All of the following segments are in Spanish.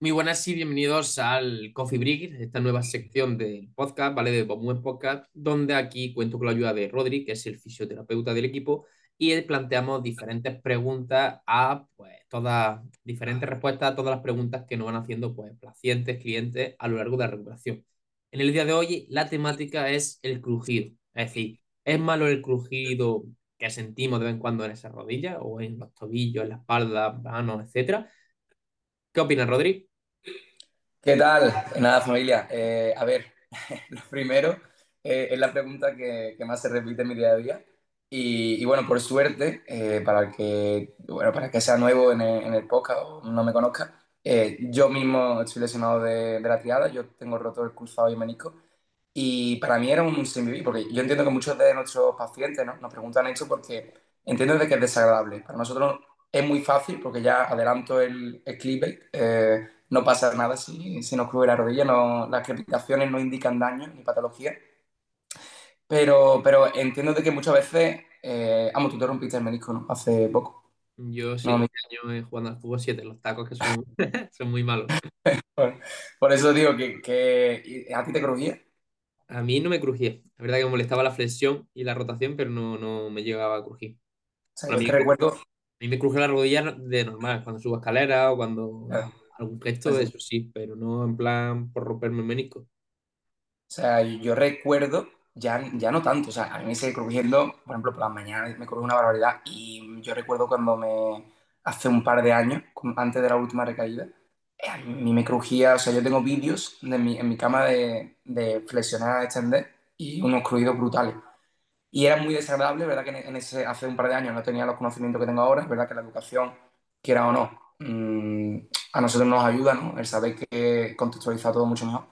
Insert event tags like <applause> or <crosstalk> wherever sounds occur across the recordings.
Muy buenas y bienvenidos al Coffee Break, esta nueva sección del podcast, ¿vale? De Buen Podcast, donde aquí cuento con la ayuda de Rodri, que es el fisioterapeuta del equipo, y planteamos diferentes preguntas a, pues, todas, diferentes respuestas a todas las preguntas que nos van haciendo, pues, pacientes, clientes a lo largo de la recuperación. En el día de hoy, la temática es el crujido, es decir, ¿es malo el crujido que sentimos de vez en cuando en esa rodilla o en los tobillos, en la espalda, manos, etcétera? ¿Qué opinas, Rodri? ¿Qué tal? Nada, familia. Eh, a ver, <laughs> lo primero eh, es la pregunta que, que, más se repite en mi día a día. Y, y bueno, por suerte, eh, para, el que, bueno, para que sea nuevo en el, en el podcast o no me conozca, yo mismo estoy lesionado de, de, la triada, yo tengo roto el cruzado y el menisco. Y para mí era un sin porque yo entiendo que muchos de nuestros pacientes ¿no? nos preguntan esto porque entiendo de que es desagradable. Para nosotros es muy fácil porque ya adelanto el, el clip, eh, no pasa nada si, si nos cruje la rodilla, no, las crepitaciones no indican daño ni patología. Pero, pero entiendo de que muchas veces, eh, amo, tú te rompiste el menisco ¿no? hace poco. Yo sí, no, este año jugando al fútbol 7, los tacos que son, <laughs> son muy malos. por, por, eso digo que, que, a ti te crujía. A mí no me crujía. La verdad que me molestaba la flexión y la rotación, pero no, no me llegaba a crujir. O sea, yo que recuerdo, a mí me cruje la rodilla de normal, cuando subo escalera o cuando. Algún gesto de eso sí, pero no en plan por romperme el menisco. O sea, yo recuerdo, ya, ya no tanto, o sea, a mí me sigue crujiendo, por ejemplo, por las mañanas me cruje una barbaridad y yo recuerdo cuando me, hace un par de años, antes de la última recaída, eh, a mí me crujía, o sea, yo tengo vídeos de mi, en mi cama de, de flexionar, extender y unos crujidos brutales. Y era muy desagradable, ¿verdad? Que en ese, hace un par de años no tenía los conocimientos que tengo ahora, verdad que la educación, quiera o no, mmm, a nosotros nos ayuda, ¿no? El saber que contextualiza todo mucho mejor.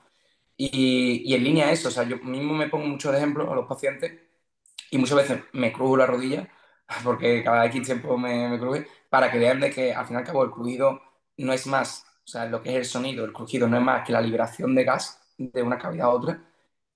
Y, y, en línea eso, o sea, yo mismo me pongo muchos ejemplos a los pacientes y muchas veces me crujo la rodilla, <laughs> porque cada X tiempo me, me cruje, para que vean de que al fin y al cabo el crujido no es más, o sea, lo que es el sonido, el crujido no es más que la liberación de gas de una cavidad a otra,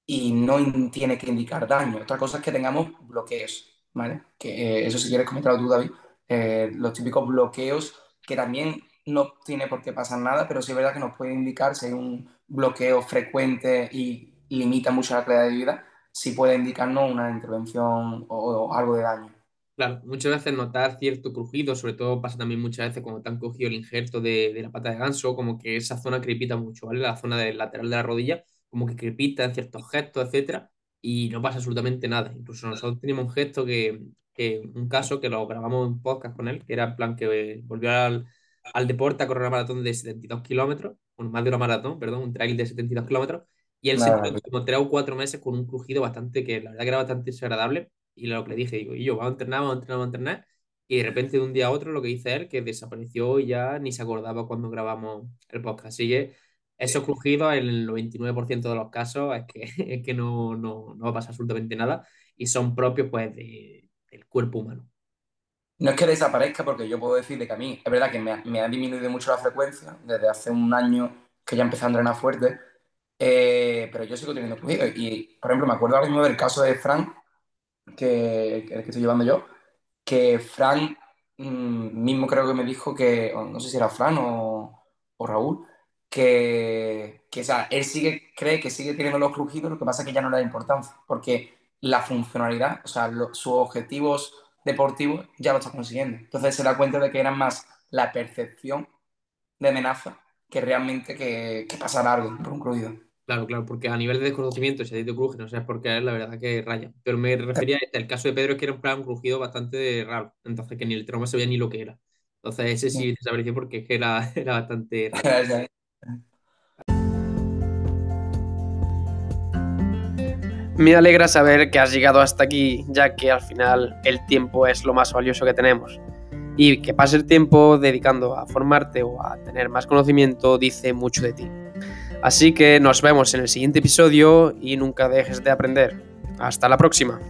y no tiene que indicar daño. Otra cosa es que tengamos bloqueos, ¿vale? Que eh, eso si quieres comentarlo tú, David, eh, los típicos bloqueos que también no tiene por qué pasar nada, pero sí es verdad que nos puede indicar si hay un bloqueo frecuente y limita mucho la calidad de vida, sí puede indicarnos una intervención o, algo de daño. Claro, muchas veces notar cierto crujido, sobre todo pasa también muchas veces cuando te han cogido el injerto de, la pata de ganso, como que esa zona crepita mucho, ¿vale? La zona del lateral de la rodilla, como que crepita en ciertos gestos, etcétera, y no pasa absolutamente nada. Incluso nosotros teníamos un gesto que, que un caso que lo grabamos en podcast con él, que era en plan que volvió al, al deporte a correr una maratón de 72 kilómetros, bueno, más de una maratón, perdón, un trail de 72 kilómetros, y él se quedó como tres o cuatro meses con un crujido bastante, que la verdad que era bastante desagradable, y lo que le dije, digo, y yo, vamos a entrenar, vamos a entrenar, vamos a entrenar, y de repente de un día a otro lo que dice él, que desapareció y ya ni se acordaba cuando grabamos el podcast. Así que esos crujidos, en el 99% de los casos, es que, <laughs> es que no, no, no va a pasar absolutamente nada y son propios pues de, del cuerpo humano. No es que desaparezca, porque yo puedo decirle que a mí es verdad que me ha, disminuido mucho la frecuencia desde hace un año que ya empecé a entrenar fuerte, eh, pero yo sigo teniendo crujidos. Y, por ejemplo, me acuerdo ahora mismo del caso de Frank, que, que, el estoy llevando yo, que Frank mmm, mismo creo que me dijo que, no sé si era Fran o, o Raúl, que, que o sea, él sigue, cree que sigue teniendo los crujidos, lo que pasa es que ya no le da importancia, porque la funcionalidad, o sea, lo, sus objetivos deportivos ya lo está consiguiendo. Entonces se da cuenta de que era más la percepción de amenaza que realmente que, que pasar algo por un crujido. Claro, claro, porque a nivel de desconocimiento, si a ti te cruje, no sabes por qué es, la verdad que raya. Pero me refería, el caso de Pedro es que era un plan crujido bastante raro, entonces que ni el trauma sabía ni lo que era. Entonces ese sí desapareció porque es que era, <laughs> era bastante raro. <laughs> Me alegra saber que has llegado hasta aquí, ya que al final el tiempo es lo más valioso que tenemos. Y que pase el tiempo dedicando a formarte o a tener más conocimiento dice mucho de ti. Así que nos vemos en el siguiente episodio y nunca dejes de aprender. Hasta la próxima.